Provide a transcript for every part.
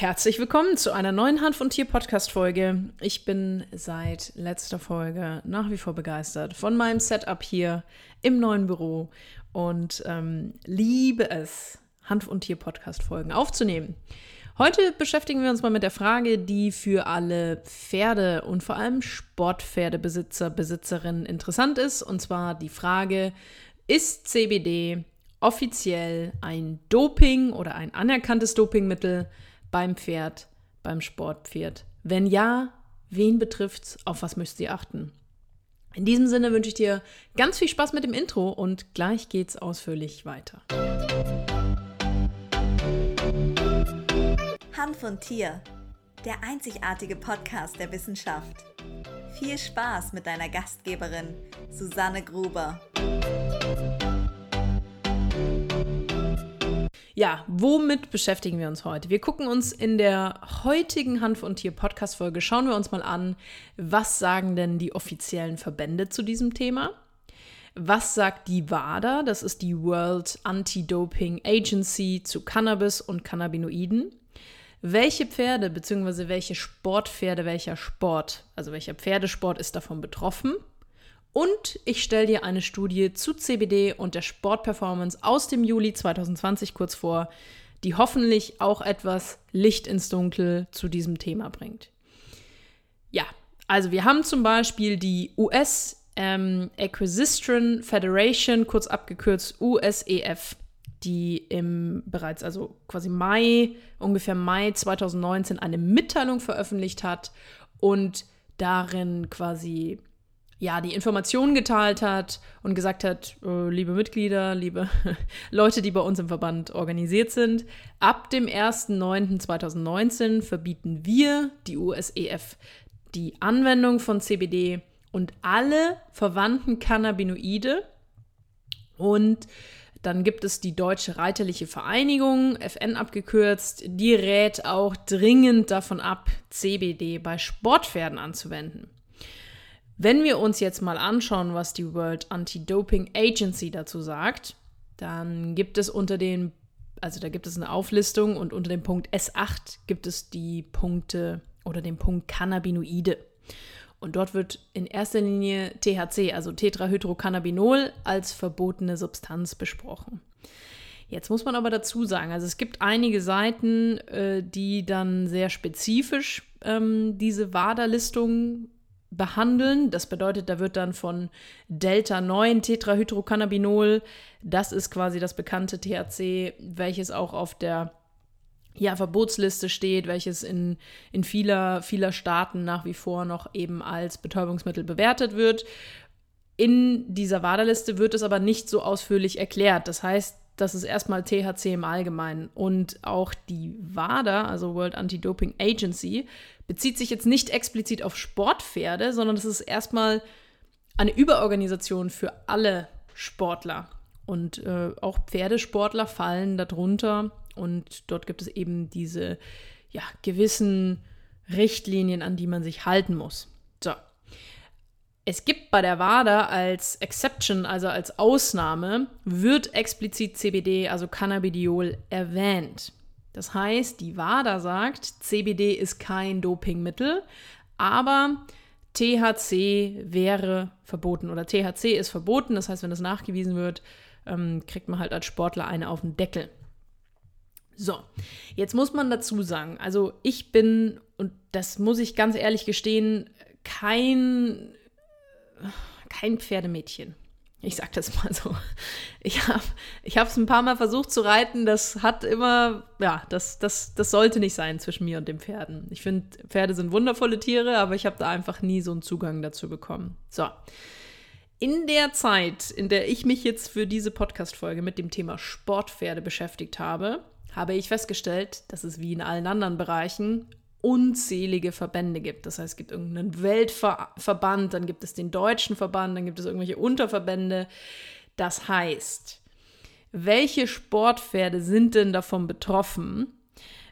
Herzlich willkommen zu einer neuen Hanf- und Tier-Podcast-Folge. Ich bin seit letzter Folge nach wie vor begeistert von meinem Setup hier im neuen Büro und ähm, liebe es, Hanf- und Tier-Podcast-Folgen aufzunehmen. Heute beschäftigen wir uns mal mit der Frage, die für alle Pferde und vor allem Sportpferdebesitzer, Besitzerinnen interessant ist. Und zwar die Frage, ist CBD offiziell ein Doping oder ein anerkanntes Dopingmittel? Beim Pferd, beim Sportpferd? Wenn ja, wen betrifft's? Auf was müsst ihr achten? In diesem Sinne wünsche ich dir ganz viel Spaß mit dem Intro und gleich geht's ausführlich weiter. Hanf und Tier, der einzigartige Podcast der Wissenschaft. Viel Spaß mit deiner Gastgeberin Susanne Gruber. Ja, womit beschäftigen wir uns heute? Wir gucken uns in der heutigen Hanf- und Tier-Podcast-Folge, schauen wir uns mal an, was sagen denn die offiziellen Verbände zu diesem Thema? Was sagt die WADA, das ist die World Anti-Doping Agency zu Cannabis und Cannabinoiden? Welche Pferde bzw. welche Sportpferde, welcher Sport, also welcher Pferdesport ist davon betroffen? Und ich stelle dir eine Studie zu CBD und der Sportperformance aus dem Juli 2020 kurz vor, die hoffentlich auch etwas Licht ins Dunkel zu diesem Thema bringt. Ja, also wir haben zum Beispiel die US ähm, Acquisition Federation, kurz abgekürzt USEF, die im bereits, also quasi Mai, ungefähr Mai 2019 eine Mitteilung veröffentlicht hat und darin quasi ja, die Informationen geteilt hat und gesagt hat, äh, liebe Mitglieder, liebe Leute, die bei uns im Verband organisiert sind, ab dem 1.9.2019 verbieten wir, die USEF, die Anwendung von CBD und alle verwandten Cannabinoide. Und dann gibt es die Deutsche Reiterliche Vereinigung, FN abgekürzt, die rät auch dringend davon ab, CBD bei Sportpferden anzuwenden. Wenn wir uns jetzt mal anschauen, was die World Anti-Doping Agency dazu sagt, dann gibt es unter den, also da gibt es eine Auflistung und unter dem Punkt S8 gibt es die Punkte oder den Punkt Cannabinoide. Und dort wird in erster Linie THC, also Tetrahydrocannabinol, als verbotene Substanz besprochen. Jetzt muss man aber dazu sagen, also es gibt einige Seiten, äh, die dann sehr spezifisch ähm, diese WADA-Listung behandeln. Das bedeutet, da wird dann von Delta 9 Tetrahydrocannabinol, das ist quasi das bekannte THC, welches auch auf der ja, Verbotsliste steht, welches in, in vieler, vieler Staaten nach wie vor noch eben als Betäubungsmittel bewertet wird. In dieser WADA-Liste wird es aber nicht so ausführlich erklärt. Das heißt, das ist erstmal THC im Allgemeinen. Und auch die WADA, also World Anti-Doping Agency, bezieht sich jetzt nicht explizit auf Sportpferde, sondern das ist erstmal eine Überorganisation für alle Sportler. Und äh, auch Pferdesportler fallen darunter. Und dort gibt es eben diese ja, gewissen Richtlinien, an die man sich halten muss. Es gibt bei der WADA als Exception, also als Ausnahme, wird explizit CBD, also Cannabidiol, erwähnt. Das heißt, die WADA sagt, CBD ist kein Dopingmittel, aber THC wäre verboten oder THC ist verboten. Das heißt, wenn das nachgewiesen wird, ähm, kriegt man halt als Sportler eine auf den Deckel. So, jetzt muss man dazu sagen, also ich bin, und das muss ich ganz ehrlich gestehen, kein, kein Pferdemädchen. Ich sag das mal so. Ich habe es ein paar Mal versucht zu reiten. Das hat immer, ja, das, das, das sollte nicht sein zwischen mir und den Pferden. Ich finde, Pferde sind wundervolle Tiere, aber ich habe da einfach nie so einen Zugang dazu bekommen. So. In der Zeit, in der ich mich jetzt für diese Podcast-Folge mit dem Thema Sportpferde beschäftigt habe, habe ich festgestellt, dass es wie in allen anderen Bereichen unzählige Verbände gibt. Das heißt, es gibt irgendeinen Weltverband, dann gibt es den deutschen Verband, dann gibt es irgendwelche Unterverbände. Das heißt, welche Sportpferde sind denn davon betroffen?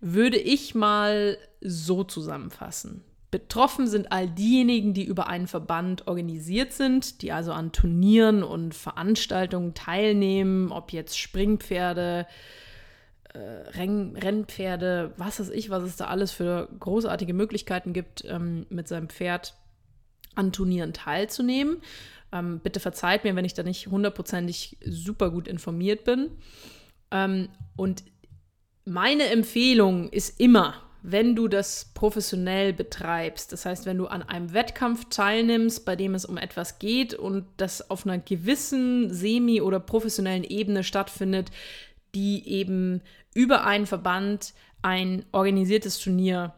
Würde ich mal so zusammenfassen. Betroffen sind all diejenigen, die über einen Verband organisiert sind, die also an Turnieren und Veranstaltungen teilnehmen, ob jetzt Springpferde, äh, Renn Rennpferde, was weiß ich, was es da alles für großartige Möglichkeiten gibt, ähm, mit seinem Pferd an Turnieren teilzunehmen. Ähm, bitte verzeiht mir, wenn ich da nicht hundertprozentig super gut informiert bin. Ähm, und meine Empfehlung ist immer, wenn du das professionell betreibst, das heißt, wenn du an einem Wettkampf teilnimmst, bei dem es um etwas geht und das auf einer gewissen semi- oder professionellen Ebene stattfindet, die eben über einen Verband ein organisiertes Turnier,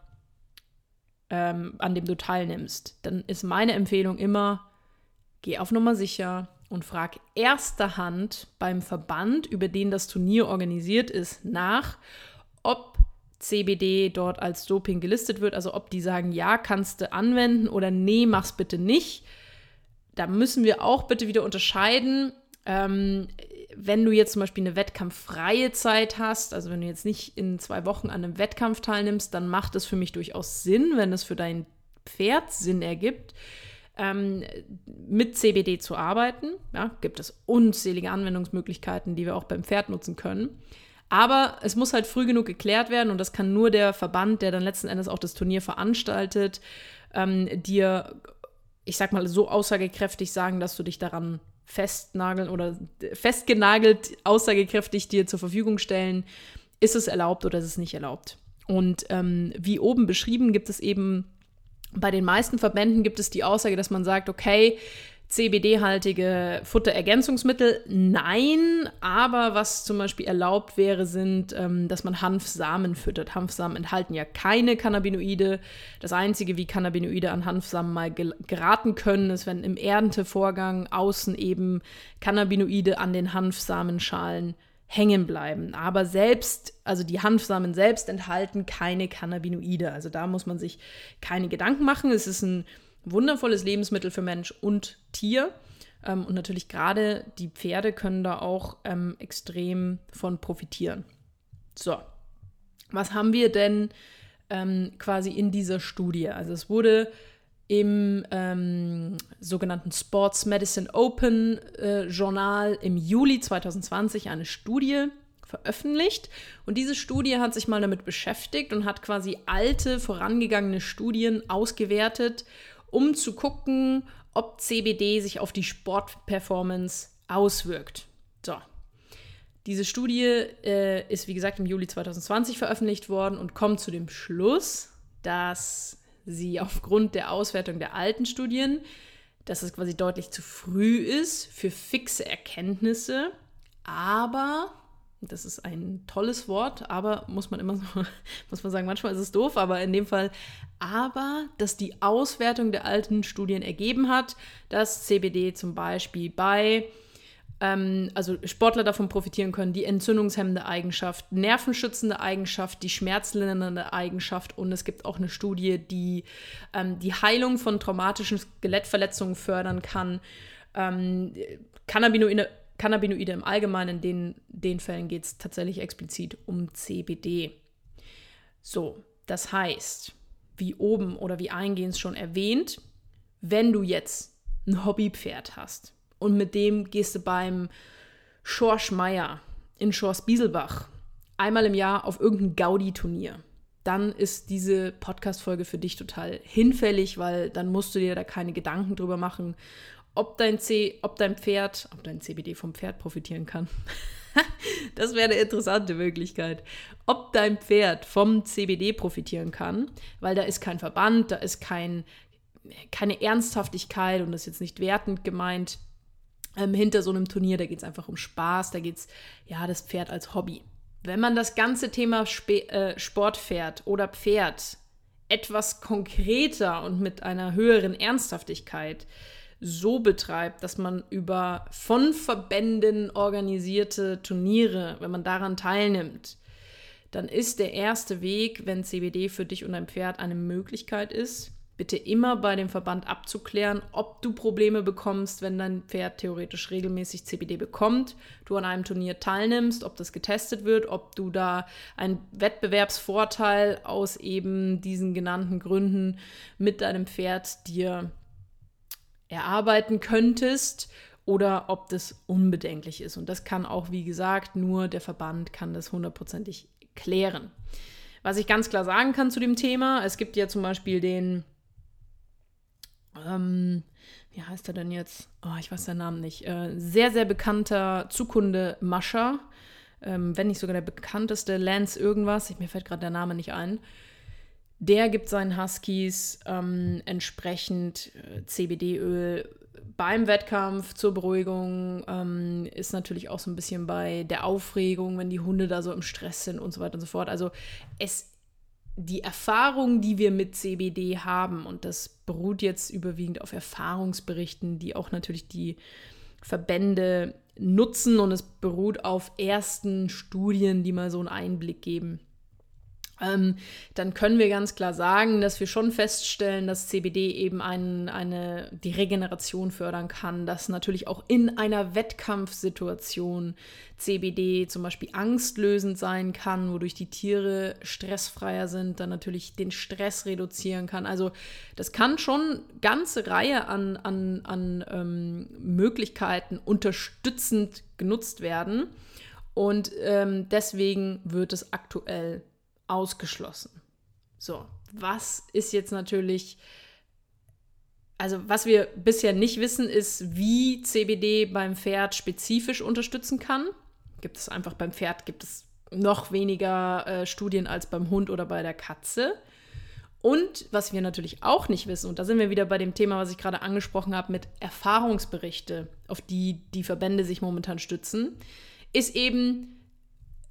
ähm, an dem du teilnimmst, dann ist meine Empfehlung immer, geh auf Nummer sicher und frag erster Hand beim Verband, über den das Turnier organisiert ist, nach, ob CBD dort als Doping gelistet wird, also ob die sagen, ja, kannst du anwenden oder nee, mach's bitte nicht. Da müssen wir auch bitte wieder unterscheiden. Ähm, wenn du jetzt zum Beispiel eine wettkampffreie Zeit hast, also wenn du jetzt nicht in zwei Wochen an einem Wettkampf teilnimmst, dann macht es für mich durchaus Sinn, wenn es für dein Pferd Sinn ergibt, ähm, mit CBD zu arbeiten. Ja, gibt es unzählige Anwendungsmöglichkeiten, die wir auch beim Pferd nutzen können. Aber es muss halt früh genug geklärt werden und das kann nur der Verband, der dann letzten Endes auch das Turnier veranstaltet, ähm, dir, ich sag mal, so aussagekräftig sagen, dass du dich daran festnageln oder festgenagelt aussagekräftig dir zur Verfügung stellen, ist es erlaubt oder ist es nicht erlaubt. Und ähm, wie oben beschrieben, gibt es eben bei den meisten Verbänden gibt es die Aussage, dass man sagt, okay, CBD-haltige Futterergänzungsmittel? Nein, aber was zum Beispiel erlaubt wäre, sind, ähm, dass man Hanfsamen füttert. Hanfsamen enthalten ja keine Cannabinoide. Das Einzige, wie Cannabinoide an Hanfsamen mal geraten können, ist, wenn im Erntevorgang außen eben Cannabinoide an den Hanfsamenschalen hängen bleiben. Aber selbst, also die Hanfsamen selbst enthalten keine Cannabinoide. Also da muss man sich keine Gedanken machen. Es ist ein wundervolles Lebensmittel für Mensch und Tier. Ähm, und natürlich gerade die Pferde können da auch ähm, extrem von profitieren. So, was haben wir denn ähm, quasi in dieser Studie? Also es wurde im ähm, sogenannten Sports Medicine Open äh, Journal im Juli 2020 eine Studie veröffentlicht. Und diese Studie hat sich mal damit beschäftigt und hat quasi alte, vorangegangene Studien ausgewertet um zu gucken, ob CBD sich auf die Sportperformance auswirkt. So. Diese Studie äh, ist, wie gesagt, im Juli 2020 veröffentlicht worden und kommt zu dem Schluss, dass sie aufgrund der Auswertung der alten Studien, dass es quasi deutlich zu früh ist für fixe Erkenntnisse, aber das ist ein tolles Wort, aber muss man immer so, muss man sagen, manchmal ist es doof, aber in dem Fall, aber dass die Auswertung der alten Studien ergeben hat, dass CBD zum Beispiel bei, ähm, also Sportler davon profitieren können, die entzündungshemmende Eigenschaft, nervenschützende Eigenschaft, die schmerzlindernde Eigenschaft und es gibt auch eine Studie, die ähm, die Heilung von traumatischen Skelettverletzungen fördern kann. Ähm, Cannabinoide Cannabinoide im Allgemeinen, in den, den Fällen geht es tatsächlich explizit um CBD. So, das heißt, wie oben oder wie eingehend schon erwähnt, wenn du jetzt ein Hobbypferd hast und mit dem gehst du beim Schorschmeier in Schors-Bieselbach einmal im Jahr auf irgendein Gaudi-Turnier, dann ist diese Podcast-Folge für dich total hinfällig, weil dann musst du dir da keine Gedanken drüber machen, ob dein, C, ob dein Pferd, ob dein CBD vom Pferd profitieren kann. das wäre eine interessante Möglichkeit. Ob dein Pferd vom CBD profitieren kann, weil da ist kein Verband, da ist kein, keine Ernsthaftigkeit und das ist jetzt nicht wertend gemeint. Ähm, hinter so einem Turnier, da geht es einfach um Spaß, da geht es, ja, das Pferd als Hobby. Wenn man das ganze Thema Sp äh, Sportpferd oder Pferd etwas konkreter und mit einer höheren Ernsthaftigkeit so betreibt, dass man über von Verbänden organisierte Turniere, wenn man daran teilnimmt, dann ist der erste Weg, wenn CBD für dich und dein Pferd eine Möglichkeit ist, bitte immer bei dem Verband abzuklären, ob du Probleme bekommst, wenn dein Pferd theoretisch regelmäßig CBD bekommt, du an einem Turnier teilnimmst, ob das getestet wird, ob du da einen Wettbewerbsvorteil aus eben diesen genannten Gründen mit deinem Pferd dir erarbeiten könntest oder ob das unbedenklich ist. Und das kann auch, wie gesagt, nur der Verband kann das hundertprozentig klären. Was ich ganz klar sagen kann zu dem Thema, es gibt ja zum Beispiel den, ähm, wie heißt er denn jetzt? Oh, ich weiß den Namen nicht. Äh, sehr, sehr bekannter Zukunde-Mascher, ähm, wenn nicht sogar der bekannteste, Lance irgendwas, mir fällt gerade der Name nicht ein. Der gibt seinen Huskies ähm, entsprechend äh, CBD-Öl beim Wettkampf zur Beruhigung. Ähm, ist natürlich auch so ein bisschen bei der Aufregung, wenn die Hunde da so im Stress sind und so weiter und so fort. Also es die Erfahrung, die wir mit CBD haben, und das beruht jetzt überwiegend auf Erfahrungsberichten, die auch natürlich die Verbände nutzen und es beruht auf ersten Studien, die mal so einen Einblick geben ähm, dann können wir ganz klar sagen, dass wir schon feststellen, dass CBD eben ein, eine, die Regeneration fördern kann, dass natürlich auch in einer Wettkampfsituation CBD zum Beispiel angstlösend sein kann, wodurch die Tiere stressfreier sind, dann natürlich den Stress reduzieren kann. Also das kann schon ganze Reihe an, an, an ähm, Möglichkeiten unterstützend genutzt werden. Und ähm, deswegen wird es aktuell ausgeschlossen. So, was ist jetzt natürlich, also was wir bisher nicht wissen, ist, wie CBD beim Pferd spezifisch unterstützen kann. Gibt es einfach beim Pferd, gibt es noch weniger äh, Studien als beim Hund oder bei der Katze. Und was wir natürlich auch nicht wissen, und da sind wir wieder bei dem Thema, was ich gerade angesprochen habe, mit Erfahrungsberichte, auf die die Verbände sich momentan stützen, ist eben,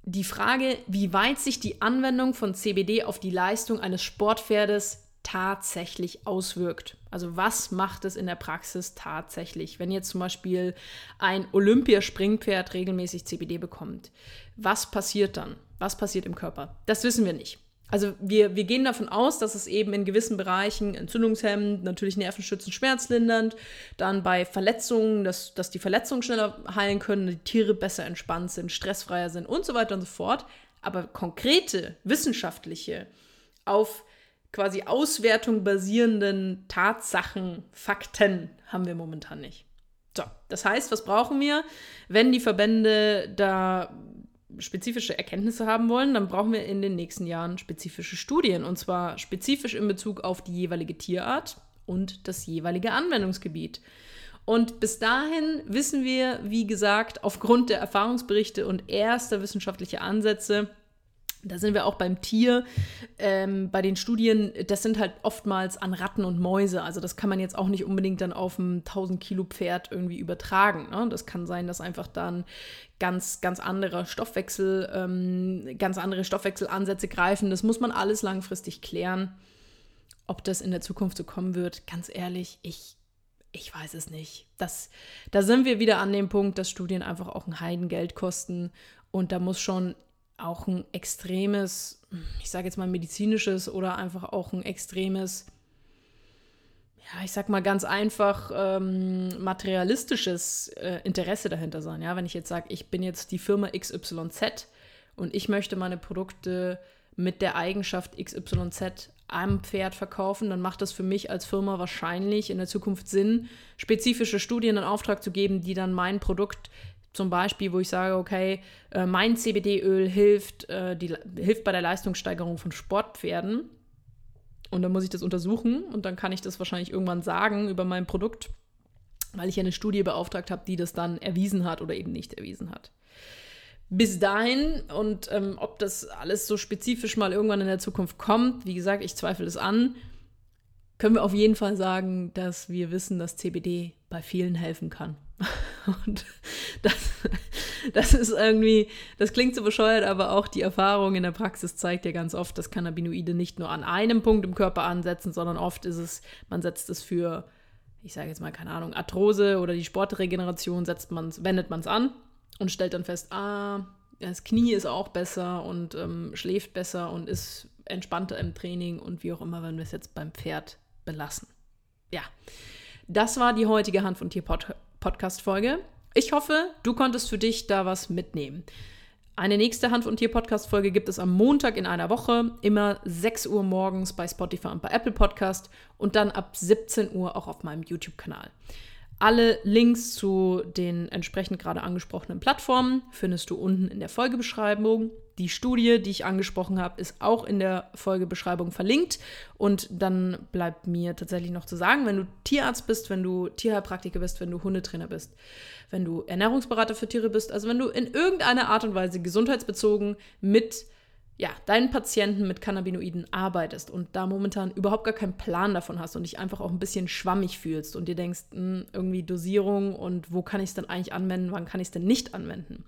die Frage, wie weit sich die Anwendung von CBD auf die Leistung eines Sportpferdes tatsächlich auswirkt. Also was macht es in der Praxis tatsächlich? Wenn jetzt zum Beispiel ein Olympiaspringpferd regelmäßig CBD bekommt, was passiert dann? Was passiert im Körper? Das wissen wir nicht. Also wir, wir gehen davon aus, dass es eben in gewissen Bereichen entzündungshemmend, natürlich nervenschützend, schmerzlindernd, dann bei Verletzungen, dass, dass die Verletzungen schneller heilen können, die Tiere besser entspannt sind, stressfreier sind und so weiter und so fort. Aber konkrete wissenschaftliche, auf quasi Auswertung basierenden Tatsachen, Fakten haben wir momentan nicht. So, das heißt, was brauchen wir, wenn die Verbände da spezifische Erkenntnisse haben wollen, dann brauchen wir in den nächsten Jahren spezifische Studien. Und zwar spezifisch in Bezug auf die jeweilige Tierart und das jeweilige Anwendungsgebiet. Und bis dahin wissen wir, wie gesagt, aufgrund der Erfahrungsberichte und erster wissenschaftlicher Ansätze, da sind wir auch beim Tier, ähm, bei den Studien, das sind halt oftmals an Ratten und Mäuse. Also das kann man jetzt auch nicht unbedingt dann auf ein 1000 Kilo Pferd irgendwie übertragen. Ne? Das kann sein, dass einfach dann ganz, ganz andere Stoffwechsel, ähm, ganz andere Stoffwechselansätze greifen. Das muss man alles langfristig klären. Ob das in der Zukunft so kommen wird, ganz ehrlich, ich, ich weiß es nicht. Das, da sind wir wieder an dem Punkt, dass Studien einfach auch ein Heidengeld kosten. Und da muss schon auch ein extremes, ich sage jetzt mal medizinisches oder einfach auch ein extremes, ja, ich sag mal ganz einfach ähm, materialistisches äh, Interesse dahinter sein. Ja, wenn ich jetzt sage, ich bin jetzt die Firma XYZ und ich möchte meine Produkte mit der Eigenschaft XYZ am Pferd verkaufen, dann macht das für mich als Firma wahrscheinlich in der Zukunft Sinn, spezifische Studien in Auftrag zu geben, die dann mein Produkt zum Beispiel, wo ich sage, okay, äh, mein CBD-Öl hilft, äh, die, hilft bei der Leistungssteigerung von Sportpferden. Und dann muss ich das untersuchen und dann kann ich das wahrscheinlich irgendwann sagen über mein Produkt, weil ich eine Studie beauftragt habe, die das dann erwiesen hat oder eben nicht erwiesen hat. Bis dahin und ähm, ob das alles so spezifisch mal irgendwann in der Zukunft kommt, wie gesagt, ich zweifle es an, können wir auf jeden Fall sagen, dass wir wissen, dass CBD bei vielen helfen kann. Und das, das ist irgendwie, das klingt so bescheuert, aber auch die Erfahrung in der Praxis zeigt ja ganz oft, dass Cannabinoide nicht nur an einem Punkt im Körper ansetzen, sondern oft ist es, man setzt es für, ich sage jetzt mal, keine Ahnung, Arthrose oder die Sportregeneration, setzt man's, wendet man es an und stellt dann fest, ah, das Knie ist auch besser und ähm, schläft besser und ist entspannter im Training und wie auch immer, wenn wir es jetzt beim Pferd belassen. Ja, das war die heutige Hand von Tier Podcast. Podcast-Folge. Ich hoffe, du konntest für dich da was mitnehmen. Eine nächste Hand- und Tier-Podcast-Folge gibt es am Montag in einer Woche, immer 6 Uhr morgens bei Spotify und bei Apple Podcast und dann ab 17 Uhr auch auf meinem YouTube-Kanal. Alle Links zu den entsprechend gerade angesprochenen Plattformen findest du unten in der Folgebeschreibung. Die Studie, die ich angesprochen habe, ist auch in der Folgebeschreibung verlinkt. Und dann bleibt mir tatsächlich noch zu sagen, wenn du Tierarzt bist, wenn du Tierheilpraktiker bist, wenn du Hundetrainer bist, wenn du Ernährungsberater für Tiere bist, also wenn du in irgendeiner Art und Weise gesundheitsbezogen mit ja, deinen Patienten mit Cannabinoiden arbeitest und da momentan überhaupt gar keinen Plan davon hast und dich einfach auch ein bisschen schwammig fühlst und dir denkst, mh, hm, irgendwie Dosierung und wo kann ich es denn eigentlich anwenden, wann kann ich es denn nicht anwenden.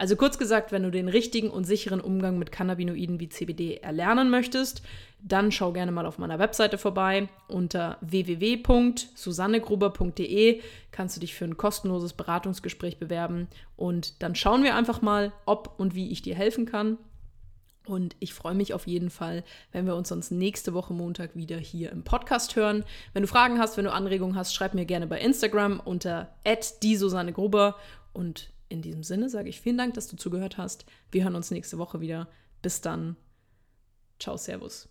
Also kurz gesagt, wenn du den richtigen und sicheren Umgang mit Cannabinoiden wie CBD erlernen möchtest, dann schau gerne mal auf meiner Webseite vorbei. Unter www.susannegruber.de kannst du dich für ein kostenloses Beratungsgespräch bewerben und dann schauen wir einfach mal, ob und wie ich dir helfen kann. Und ich freue mich auf jeden Fall, wenn wir uns sonst nächste Woche Montag wieder hier im Podcast hören. Wenn du Fragen hast, wenn du Anregungen hast, schreib mir gerne bei Instagram unter Gruber. Und in diesem Sinne sage ich vielen Dank, dass du zugehört hast. Wir hören uns nächste Woche wieder. Bis dann. Ciao, Servus.